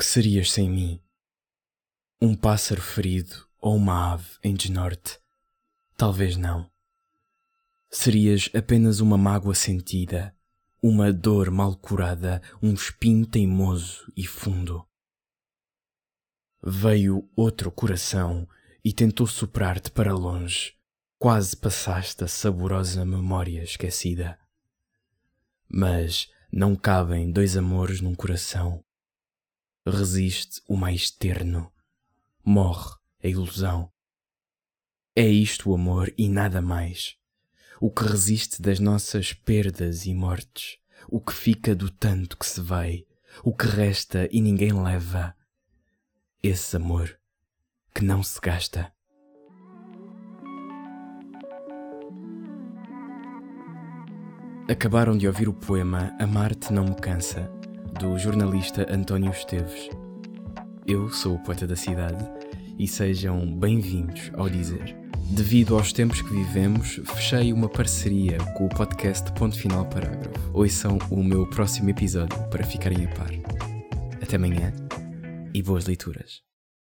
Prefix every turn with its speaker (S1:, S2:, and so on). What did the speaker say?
S1: Que serias sem mim? Um pássaro ferido ou uma ave em desnorte? Talvez não. Serias apenas uma mágoa sentida, uma dor mal curada, um espinho teimoso e fundo. Veio outro coração e tentou soprar-te para longe. Quase passaste a saborosa memória esquecida. Mas não cabem dois amores num coração. Resiste o mais terno. Morre a ilusão. É isto o amor e nada mais. O que resiste das nossas perdas e mortes. O que fica do tanto que se vai. O que resta e ninguém leva. Esse amor que não se gasta. Acabaram de ouvir o poema Amar-te não me cansa, do jornalista António Esteves. Eu sou o poeta da cidade e sejam bem-vindos ao dizer. Devido aos tempos que vivemos, fechei uma parceria com o podcast Ponto Final Parágrafo. Ouçam o meu próximo episódio para ficarem a par. Até amanhã e boas leituras.